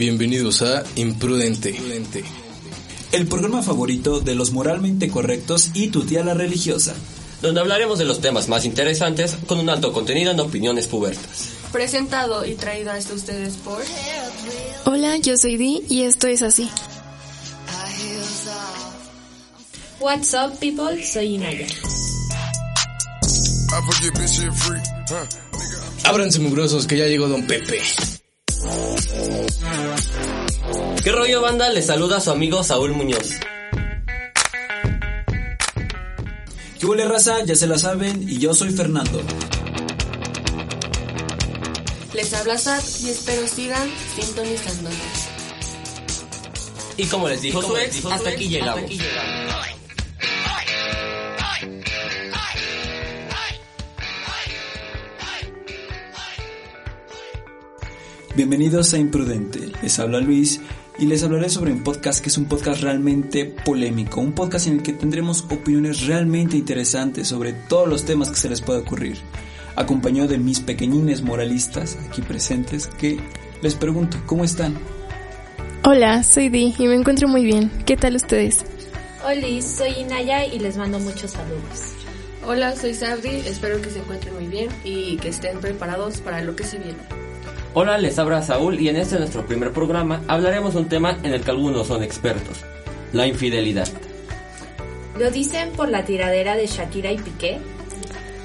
Bienvenidos a Imprudente. El programa favorito de los moralmente correctos y tu tía la religiosa. Donde hablaremos de los temas más interesantes con un alto contenido en opiniones pubertas. Presentado y traído hasta ustedes por... Hola, yo soy Di y esto es así. What's up, people? Soy Inaya. Ábranse mugrosos que ya llegó Don Pepe. ¿Qué rollo banda? Les saluda su amigo Saúl Muñoz. ¿Qué huele raza? Ya se la saben y yo soy Fernando. Les habla Sad y espero sigan sintonizándonos. Y como les dijo su ex, hasta aquí llegamos. Bienvenidos a Imprudente. Les habla Luis y les hablaré sobre un podcast que es un podcast realmente polémico, un podcast en el que tendremos opiniones realmente interesantes sobre todos los temas que se les pueda ocurrir, acompañado de mis pequeñines moralistas aquí presentes que les pregunto, ¿cómo están? Hola, soy Di y me encuentro muy bien. ¿Qué tal ustedes? Hola, soy Inaya y les mando muchos saludos. Hola, soy Sabri, espero que se encuentren muy bien y que estén preparados para lo que se viene. Hola, les habla Saúl y en este nuestro primer programa hablaremos de un tema en el que algunos son expertos, la infidelidad. ¿Lo dicen por la tiradera de Shakira y Piqué?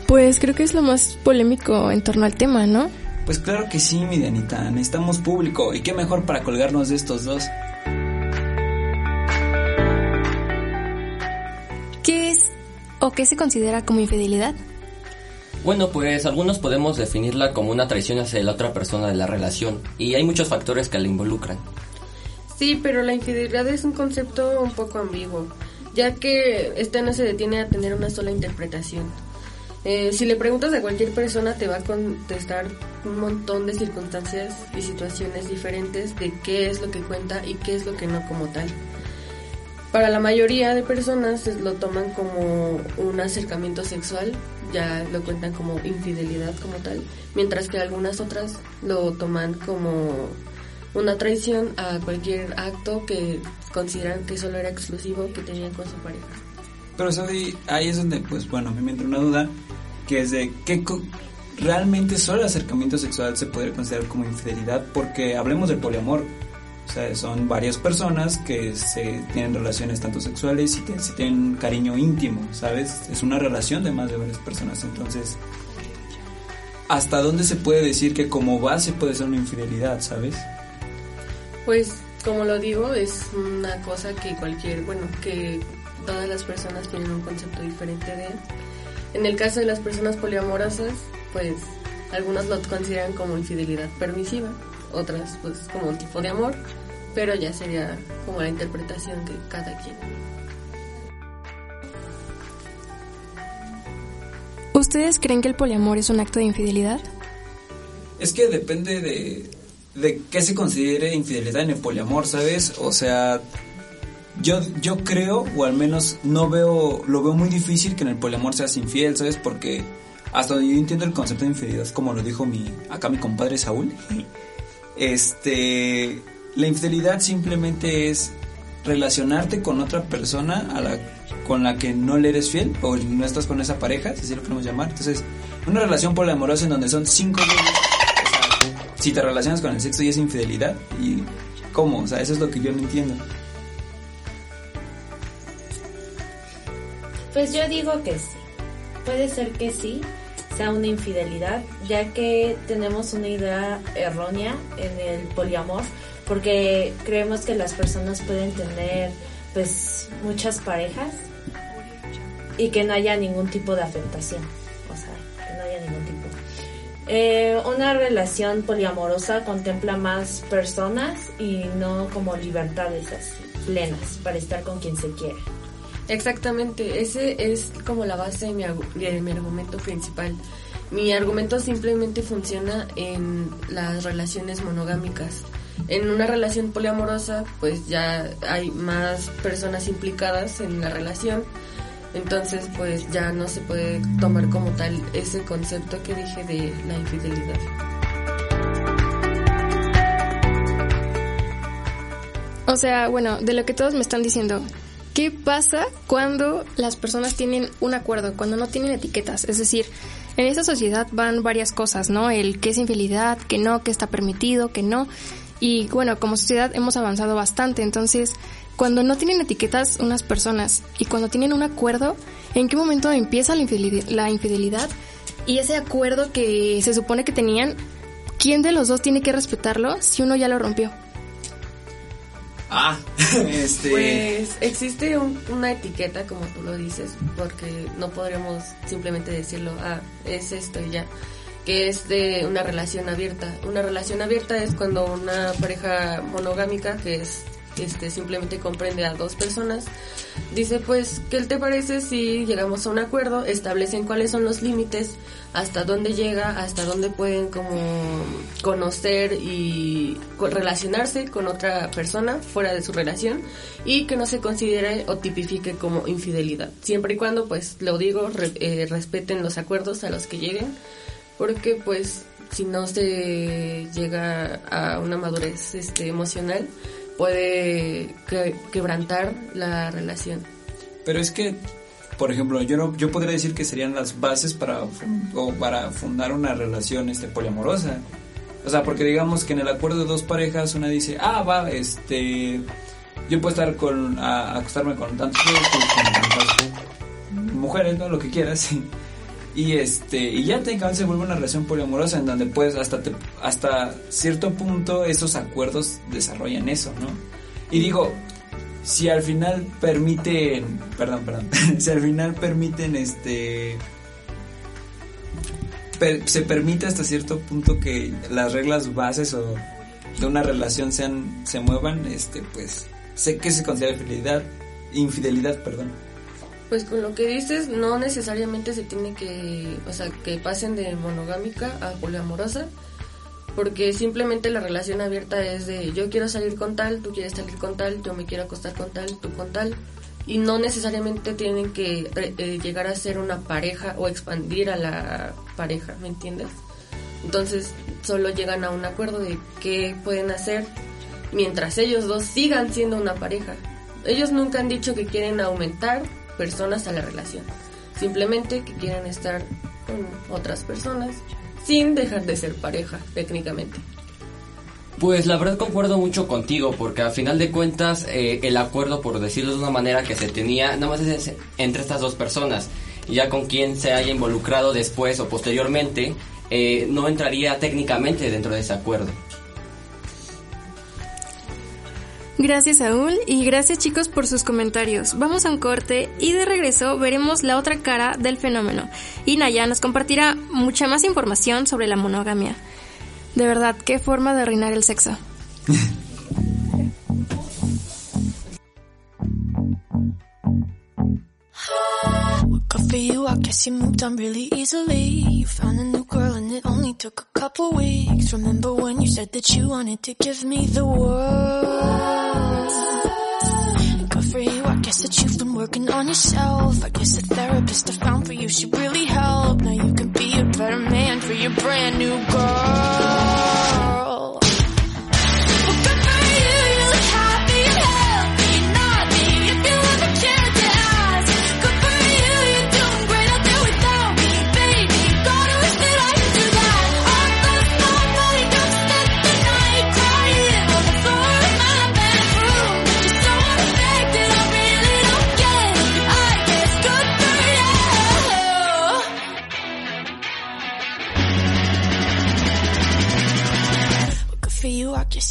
Pues creo que es lo más polémico en torno al tema, ¿no? Pues claro que sí, mi Dianita, necesitamos público y qué mejor para colgarnos de estos dos. ¿Qué es o qué se considera como infidelidad? Bueno, pues algunos podemos definirla como una traición hacia la otra persona de la relación y hay muchos factores que la involucran. Sí, pero la infidelidad es un concepto un poco ambiguo, ya que este no se detiene a tener una sola interpretación. Eh, si le preguntas a cualquier persona te va a contestar un montón de circunstancias y situaciones diferentes de qué es lo que cuenta y qué es lo que no como tal. Para la mayoría de personas lo toman como un acercamiento sexual, ya lo cuentan como infidelidad como tal, mientras que algunas otras lo toman como una traición a cualquier acto que consideran que solo era exclusivo que tenían con su pareja. Pero Saudi, ahí es donde, pues bueno, me entra una duda, que es de qué realmente solo el acercamiento sexual se podría considerar como infidelidad, porque hablemos del poliamor. O sea, son varias personas que se tienen relaciones tanto sexuales y se tienen cariño íntimo, ¿sabes? Es una relación de más de varias personas. Entonces, ¿hasta dónde se puede decir que como base puede ser una infidelidad, ¿sabes? Pues, como lo digo, es una cosa que cualquier, bueno, que todas las personas tienen un concepto diferente de. En el caso de las personas poliamorosas, pues algunas lo consideran como infidelidad permisiva, otras pues como un tipo de amor, pero ya sería como la interpretación de cada quien. ¿Ustedes creen que el poliamor es un acto de infidelidad? Es que depende de, de qué se considere infidelidad en el poliamor, ¿sabes? O sea, yo, yo creo, o al menos no veo, lo veo muy difícil que en el poliamor seas infiel, ¿sabes? Porque hasta donde yo entiendo el concepto de infidelidad, como lo dijo mi, acá mi compadre Saúl, este, la infidelidad simplemente es relacionarte con otra persona a la, con la que no le eres fiel o no estás con esa pareja, si así lo queremos llamar. Entonces, una relación poliamorosa en donde son cinco o sea, si te relacionas con el sexo y es infidelidad, ¿y cómo? O sea, eso es lo que yo no entiendo. Pues yo digo que sí. Puede ser que sí sea una infidelidad, ya que tenemos una idea errónea en el poliamor, porque creemos que las personas pueden tener pues muchas parejas y que no haya ningún tipo de afectación. o sea, que no haya ningún tipo. Eh, una relación poliamorosa contempla más personas y no como libertades así, plenas para estar con quien se quiere. Exactamente, ese es como la base de mi, argumento principal. Mi argumento simplemente funciona en las relaciones monogámicas. En una relación poliamorosa, pues ya hay más personas implicadas en la relación, entonces pues ya no se puede tomar como tal ese concepto que dije de la infidelidad. O sea, bueno, de lo que todos me están diciendo, ¿qué pasa cuando las personas tienen un acuerdo, cuando no tienen etiquetas? Es decir, en esta sociedad van varias cosas, ¿no? El qué es infidelidad, qué no, qué está permitido, qué no. Y bueno, como sociedad hemos avanzado bastante, entonces cuando no tienen etiquetas unas personas y cuando tienen un acuerdo, ¿en qué momento empieza la infidelidad, la infidelidad? Y ese acuerdo que se supone que tenían, ¿quién de los dos tiene que respetarlo si uno ya lo rompió? Ah, este... Pues existe un- una etiqueta, como tú lo dices, porque no podríamos simplemente decirlo, ah, es esto y ya, que es de una relación abierta. Una relación abierta es cuando una pareja monogámica, que es este simplemente comprende a dos personas, dice pues, ¿qué te parece si llegamos a un acuerdo, establecen cuáles son los límites, hasta dónde llega, hasta dónde pueden como conocer y relacionarse con otra persona fuera de su relación y que no se considere o tipifique como infidelidad. Siempre y cuando, pues, lo digo, re- eh, respeten los acuerdos a los que lleguen, porque pues si no se llega a una madurez este, emocional, puede que- quebrantar la relación. Pero es que, por ejemplo, yo no, yo podría decir que serían las bases para, o para fundar una relación este, poliamorosa. O sea, porque digamos que en el acuerdo de dos parejas una dice, ah, va, este, yo puedo estar con, a, acostarme con tantos con tantas mujeres, ¿no? Lo que quieras. Y este, y ya técnicamente se vuelve una relación poliamorosa en donde puedes hasta te- hasta cierto punto esos acuerdos desarrollan eso, ¿no? Y digo, si al final permiten, perdón, perdón, si al final permiten este se permite hasta cierto punto que las reglas bases o de una relación sean se muevan, este pues sé que se considera infidelidad, infidelidad, perdón. Pues con lo que dices, no necesariamente se tiene que, o sea, que pasen de monogámica a poliamorosa, porque simplemente la relación abierta es de yo quiero salir con tal, tú quieres salir con tal, yo me quiero acostar con tal, tú con tal, y no necesariamente tienen que eh, eh, llegar a ser una pareja o expandir a la pareja, ¿me entiendes? Entonces solo llegan a un acuerdo de qué pueden hacer mientras ellos dos sigan siendo una pareja. Ellos nunca han dicho que quieren aumentar personas a la relación, simplemente que quieren estar con otras personas sin dejar de ser pareja técnicamente. Pues la verdad concuerdo mucho contigo, porque al final de cuentas eh, el acuerdo, por decirlo de una manera que se tenía, nada más es entre estas dos personas. Ya con quien se haya involucrado después o posteriormente, eh, no entraría técnicamente dentro de ese acuerdo. Gracias Saúl y gracias chicos por sus comentarios. Vamos a un corte y de regreso veremos la otra cara del fenómeno. Y Naya nos compartirá mucha más información sobre la monogamia. De verdad, qué forma de reinar el sexo. Working on yourself. I guess the therapist I found for you should really help. Now you can be a better man for your brand new girl.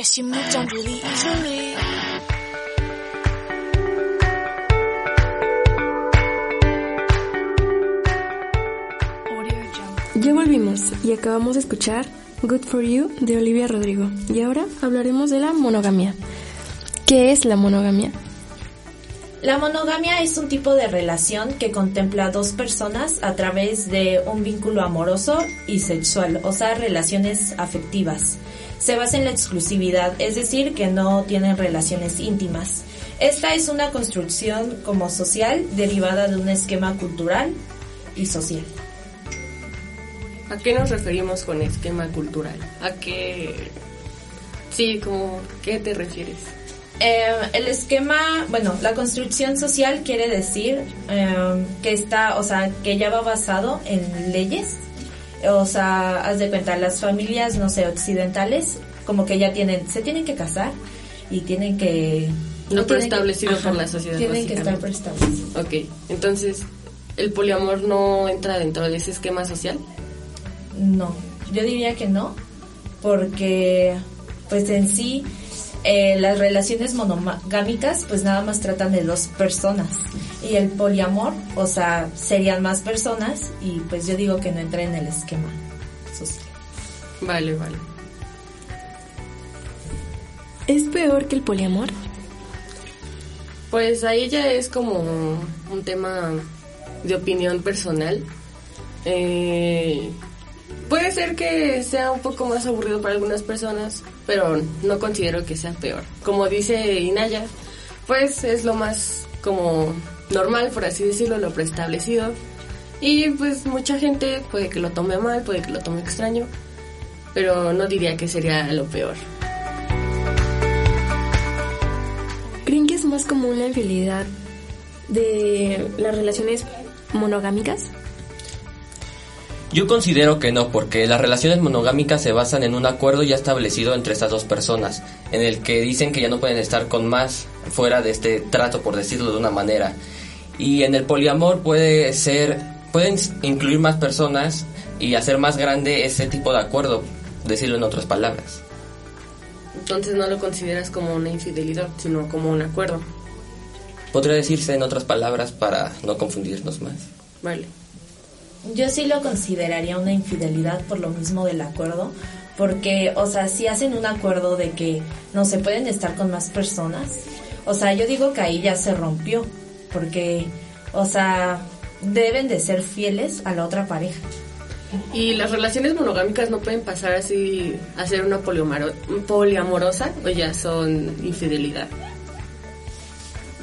Guess you moved on really easily. Ya volvimos y acabamos de escuchar Good for You de Olivia Rodrigo. Y ahora hablaremos de la monogamia. ¿Qué es la monogamia? La monogamia es un tipo de relación que contempla a dos personas a través de un vínculo amoroso y sexual, o sea, relaciones afectivas. Se basa en la exclusividad, es decir, que no tienen relaciones íntimas. Esta es una construcción como social derivada de un esquema cultural y social. ¿A qué nos referimos con esquema cultural? ¿A qué... Sí, como, ¿qué te refieres? Eh, el esquema, bueno, la construcción social quiere decir eh, que está, o sea, que ya va basado en leyes. O sea, haz de cuenta, las familias, no sé, occidentales, como que ya tienen, se tienen que casar y tienen que... Preestablecido por la sociedad, Tienen que estar preestablecidos. Ok, entonces, ¿el poliamor no entra dentro de ese esquema social? No, yo diría que no, porque pues en sí eh, las relaciones monogámicas pues nada más tratan de dos personas y el poliamor, o sea, serían más personas y pues yo digo que no entra en el esquema social. Vale, vale. ¿Es peor que el poliamor? Pues ahí ya es como un tema de opinión personal. Eh, puede ser que sea un poco más aburrido para algunas personas, pero no considero que sea peor. Como dice Inaya, pues es lo más como normal, por así decirlo, lo preestablecido. Y pues mucha gente puede que lo tome mal, puede que lo tome extraño, pero no diría que sería lo peor. ¿Creen que es más común la infidelidad de las relaciones monogámicas? Yo considero que no, porque las relaciones monogámicas se basan en un acuerdo ya establecido entre estas dos personas, en el que dicen que ya no pueden estar con más fuera de este trato, por decirlo de una manera. Y en el poliamor puede ser, pueden incluir más personas y hacer más grande ese tipo de acuerdo, decirlo en otras palabras. Entonces no lo consideras como una infidelidad, sino como un acuerdo. Podría decirse en otras palabras para no confundirnos más. Vale. Yo sí lo consideraría una infidelidad por lo mismo del acuerdo, porque, o sea, si hacen un acuerdo de que no se pueden estar con más personas, o sea, yo digo que ahí ya se rompió, porque, o sea, deben de ser fieles a la otra pareja. ¿Y las relaciones monogámicas no pueden pasar así a ser una poliamoro- poliamorosa o ya son infidelidad?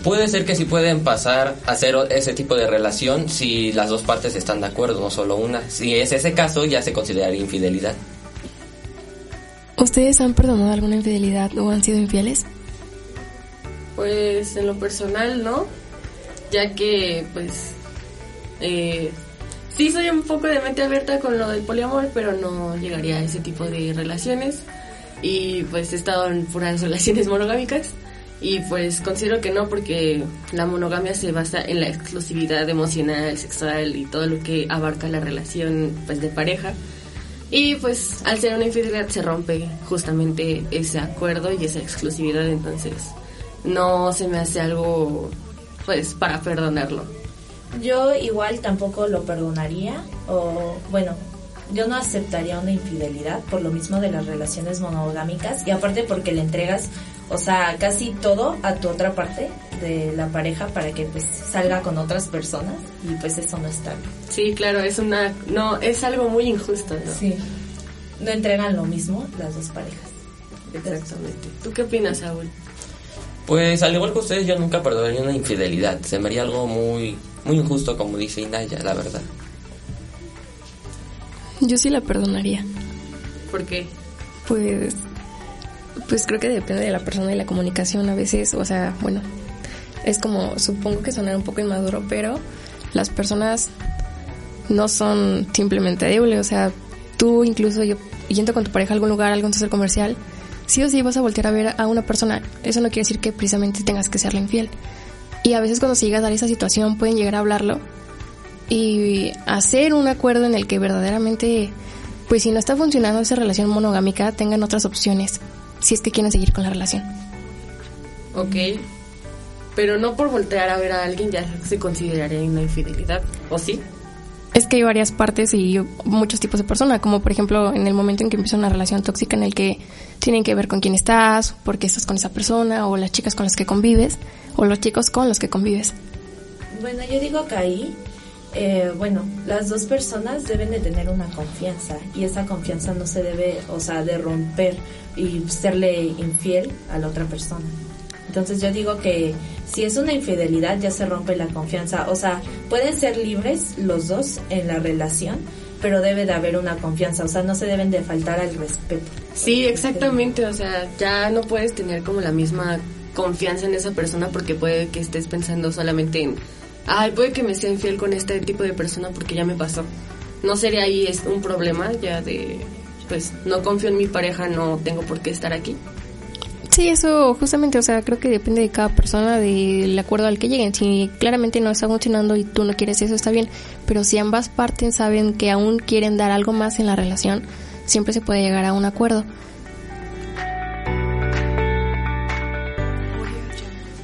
Puede ser que sí pueden pasar a hacer ese tipo de relación si las dos partes están de acuerdo, no solo una. Si es ese caso, ya se consideraría infidelidad. ¿Ustedes han perdonado alguna infidelidad o han sido infieles? Pues en lo personal no, ya que pues eh, sí soy un poco de mente abierta con lo del poliamor, pero no llegaría a ese tipo de relaciones. Y pues he estado en puras relaciones monogámicas. Y pues considero que no porque la monogamia se basa en la exclusividad emocional, sexual y todo lo que abarca la relación pues de pareja. Y pues al ser una infidelidad se rompe justamente ese acuerdo y esa exclusividad, entonces no se me hace algo pues para perdonarlo. Yo igual tampoco lo perdonaría o bueno, yo no aceptaría una infidelidad por lo mismo de las relaciones monogámicas y aparte porque le entregas, o sea, casi todo a tu otra parte de la pareja para que pues salga con otras personas y pues eso no está. Sí, claro, es una no es algo muy injusto, ¿no? Sí. No entregan lo mismo las dos parejas. Exactamente. ¿Tú qué opinas, Saúl? Pues al igual que ustedes, yo nunca perdonaría una infidelidad. Se me haría algo muy, muy injusto, como dice Inaya, la verdad. Yo sí la perdonaría. ¿Por qué? Pues, pues creo que depende de la persona y la comunicación a veces, o sea, bueno, es como, supongo que sonar un poco inmaduro, pero las personas no son simplemente débiles, o sea, tú incluso yo, yendo con tu pareja a algún lugar, a algún centro comercial, sí o sí vas a voltear a ver a una persona, eso no quiere decir que precisamente tengas que serle infiel. Y a veces cuando se llega a dar esa situación pueden llegar a hablarlo y hacer un acuerdo en el que verdaderamente, pues si no está funcionando esa relación monogámica, tengan otras opciones, si es que quieren seguir con la relación. Ok. Pero no por voltear a ver a alguien ya se consideraría una infidelidad, ¿o sí? Es que hay varias partes y muchos tipos de personas, como por ejemplo en el momento en que empieza una relación tóxica en el que tienen que ver con quién estás, por qué estás con esa persona, o las chicas con las que convives, o los chicos con los que convives. Bueno, yo digo que ahí, eh, bueno, las dos personas deben de tener una confianza y esa confianza no se debe, o sea, de romper y serle infiel a la otra persona. Entonces yo digo que si es una infidelidad ya se rompe la confianza. O sea, pueden ser libres los dos en la relación, pero debe de haber una confianza. O sea, no se deben de faltar al respeto. Sí, exactamente. O sea, ya no puedes tener como la misma confianza en esa persona porque puede que estés pensando solamente en, ay, puede que me sea infiel con este tipo de persona porque ya me pasó. No sería ahí un problema ya de, pues, no confío en mi pareja, no tengo por qué estar aquí. Sí, eso justamente, o sea, creo que depende de cada persona, del acuerdo al que lleguen. Si claramente no está funcionando y tú no quieres eso, está bien. Pero si ambas partes saben que aún quieren dar algo más en la relación, siempre se puede llegar a un acuerdo.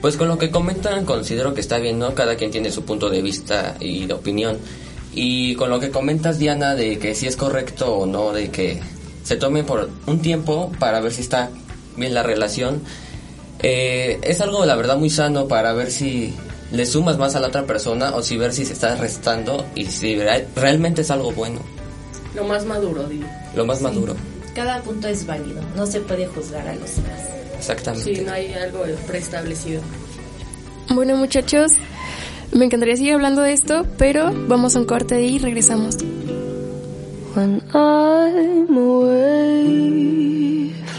Pues con lo que comentan considero que está bien, ¿no? Cada quien tiene su punto de vista y de opinión. Y con lo que comentas, Diana, de que si es correcto o no, de que se tomen por un tiempo para ver si está bien la relación, eh, es algo, la verdad, muy sano para ver si le sumas más a la otra persona o si ver si se está restando y si real- realmente es algo bueno, Lo más maduro, digo. lo más maduro. Cada punto es válido, no se puede juzgar a los demás. Exactamente. Sí, no hay algo preestablecido. Bueno, muchachos, me encantaría seguir hablando de esto, pero vamos a un corte y regresamos. When I'm away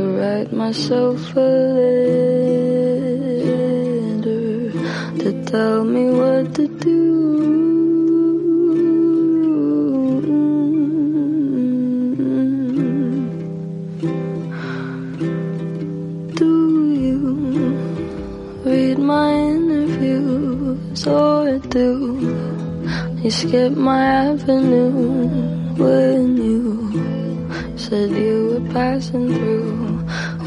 to write myself a letter to tell me what to do. Do you read my interviews or do you skip my avenue when you said you were passing through?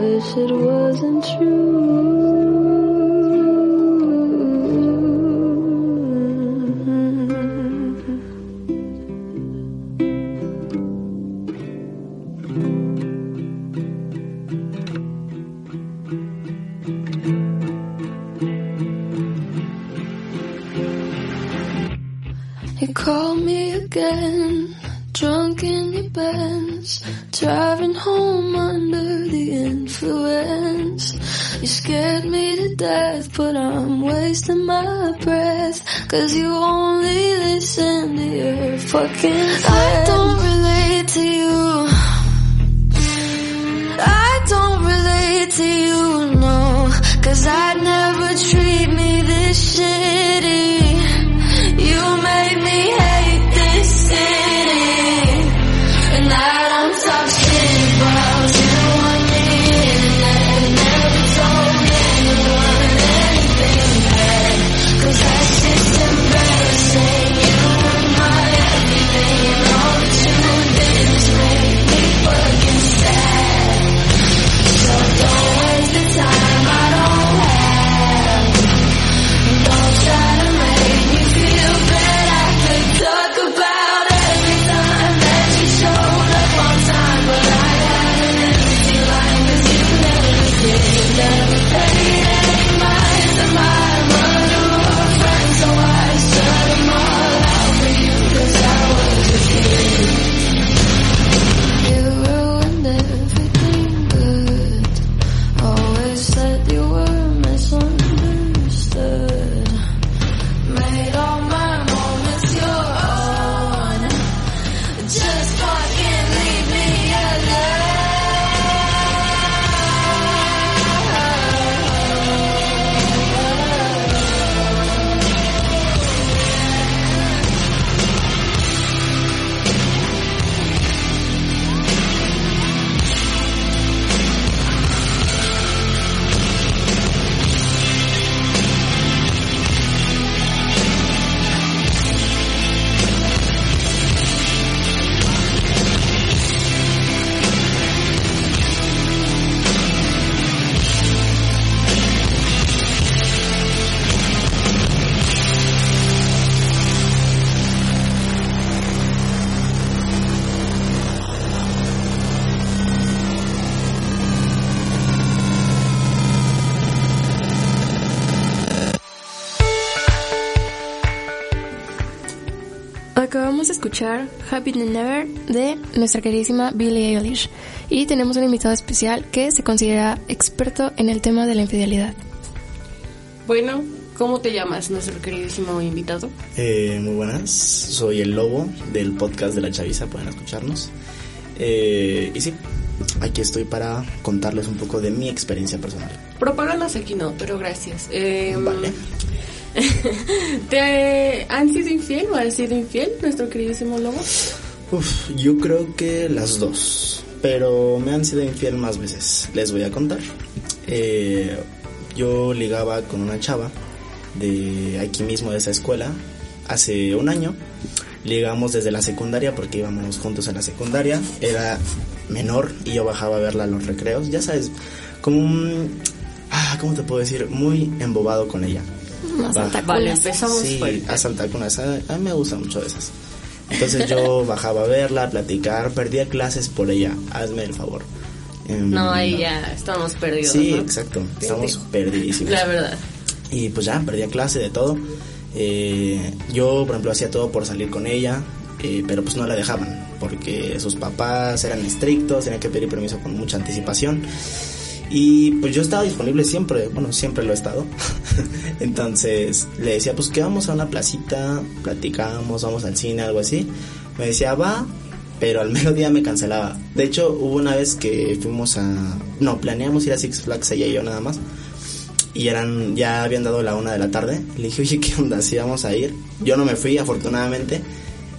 Wish it wasn't true. Cause you only listen to your fucking escuchar Happy Than Never de nuestra queridísima Billie Eilish y tenemos un invitado especial que se considera experto en el tema de la infidelidad. Bueno, ¿cómo te llamas, nuestro queridísimo invitado? Eh, muy buenas, soy el lobo del podcast de la Chaviza, pueden escucharnos. Eh, y sí, aquí estoy para contarles un poco de mi experiencia personal. Propagandas aquí no, pero gracias. Eh, Vale. ¿Te han sido infiel o has sido infiel, nuestro queridísimo lobo? Uf, yo creo que las dos, pero me han sido infiel más veces. Les voy a contar. Eh, yo ligaba con una chava de aquí mismo de esa escuela hace un año. Ligamos desde la secundaria porque íbamos juntos a la secundaria. Era menor y yo bajaba a verla a los recreos. Ya sabes, como un... Ah, ¿Cómo te puedo decir? Muy embobado con ella. Va. alta Vale, empezamos Sí, fuerte. a saltar con esa. A mí me gustan mucho esas. Entonces yo bajaba a verla, a platicar, perdía clases por ella. Hazme el favor. Em, No, ahí ya estamos perdidos. Sí, ¿no? exacto. Estamos perdidísimos. La verdad. Y pues ya, perdía clase de todo. Eh, yo, por ejemplo, hacía todo por salir con ella, eh, pero pues no la dejaban, porque sus papás eran estrictos, tenían que pedir permiso con mucha anticipación. Y pues yo estaba disponible siempre, bueno, siempre lo he estado. Entonces le decía, pues que vamos a una placita, platicamos, vamos al cine, algo así. Me decía, va, pero al mediodía me cancelaba. De hecho, hubo una vez que fuimos a... No, planeamos ir a Six Flags ella y yo nada más. Y eran, ya habían dado la una de la tarde. Le dije, oye, ¿qué onda? ¿Sí vamos a ir? Yo no me fui, afortunadamente.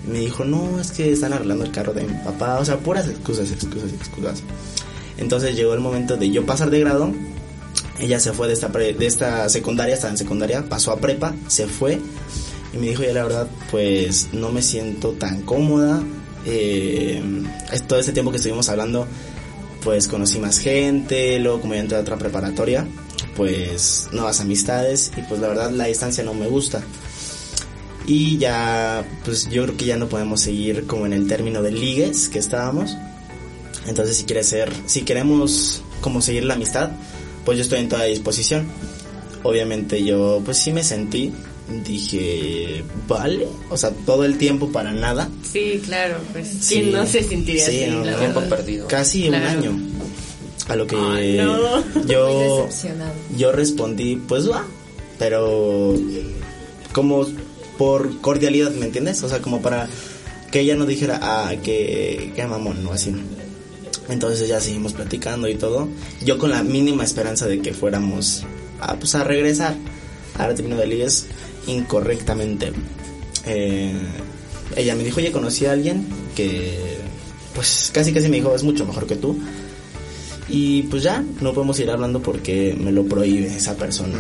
Me dijo, no, es que están arreglando el carro de mi papá. O sea, puras excusas, excusas, excusas. Entonces llegó el momento de yo pasar de grado. Ella se fue de esta, pre- de esta secundaria, estaba en secundaria, pasó a prepa, se fue. Y me dijo, ya la verdad, pues no me siento tan cómoda. Eh, todo este tiempo que estuvimos hablando, pues conocí más gente. Luego, como ya entré a otra preparatoria, pues nuevas amistades. Y pues la verdad, la distancia no me gusta. Y ya, pues yo creo que ya no podemos seguir como en el término de ligues que estábamos. Entonces, si quiere ser, si queremos como seguir la amistad, pues yo estoy en toda disposición. Obviamente yo, pues sí me sentí, dije, vale, o sea, todo el tiempo para nada. Sí, claro, pues Sí. quién no se sentiría Sí, así, no, la Tiempo perdido. Casi Claro. un año. A lo que Ay, no. Yo decepcionado. yo respondí, pues va, pero como por cordialidad, ¿me entiendes? O sea, como para que ella no dijera, ah, que, que mamón, no así. Entonces ya seguimos platicando y todo. Yo con la mínima esperanza de que fuéramos a, pues, a regresar al término de ligues incorrectamente. Eh, ella me dijo, oye, conocí a alguien que, pues casi casi me dijo, es mucho mejor que tú. Y pues ya, no podemos ir hablando porque me lo prohíbe esa persona.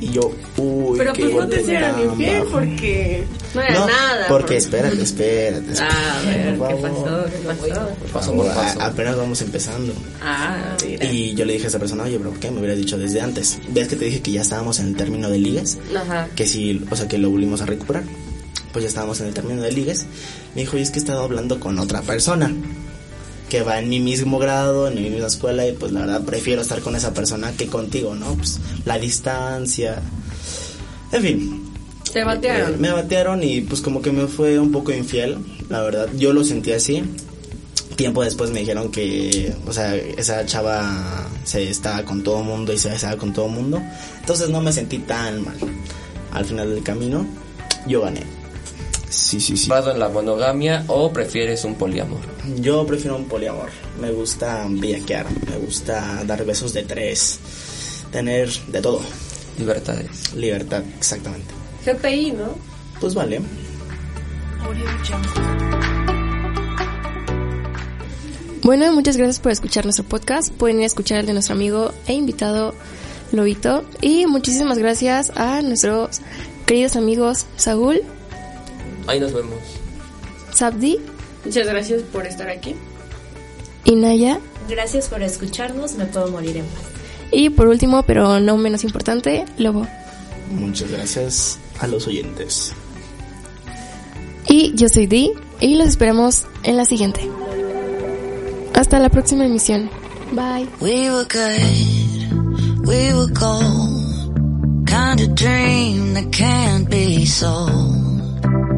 Y yo, uy, Pero qué pues no te hicieron infiel porque no era No, nada. Porque por- espérate, espérate. espérate, Ah, a ver, ¿qué pasó? ¿Qué pasó? Paso por A- paso. apenas vamos empezando. Ah, mira. Y yo le dije a esa persona, oye, ¿por qué me hubieras dicho desde antes? ¿Ves que te dije que ya estábamos en el término de ligas? Ajá. Que si, o sea, que lo volvimos a recuperar. Pues ya estábamos en el término de ligas. Me dijo, y es que he estado hablando con otra persona que va en mi mismo grado, en mi misma escuela, y pues la verdad prefiero estar con esa persona que contigo, ¿no? Pues la distancia. En fin, Se batearon. eh, me batearon y pues como que me fue un poco infiel, la verdad. Yo lo sentí así. Tiempo después me dijeron que, o sea, esa chava se estaba con todo mundo y se besaba con todo mundo. Entonces no me sentí tan mal. Al final del camino, yo gané. Sí, sí, sí. ¿Basado en la monogamia o prefieres un poliamor? Yo prefiero un poliamor. Me gusta bellaquear, me gusta dar besos de tres, tener de todo. Libertades. Libertad, exactamente. GPI, ¿no? Pues vale. Bueno, muchas gracias por escuchar nuestro podcast. Pueden ir a escuchar el de nuestro amigo e invitado Lobito. Y muchísimas gracias a nuestros queridos amigos Saúl, Ahí nos vemos. Sabdi Muchas gracias por estar aquí. y Naya. Gracias por escucharnos, me puedo morir en paz. Y por último, pero no menos importante, Lobo. Muchas gracias a los oyentes. Y yo soy Di y los esperamos en la siguiente. Hasta la próxima emisión. Bye. We were good, we were gold. Kind of dream that can't be sold.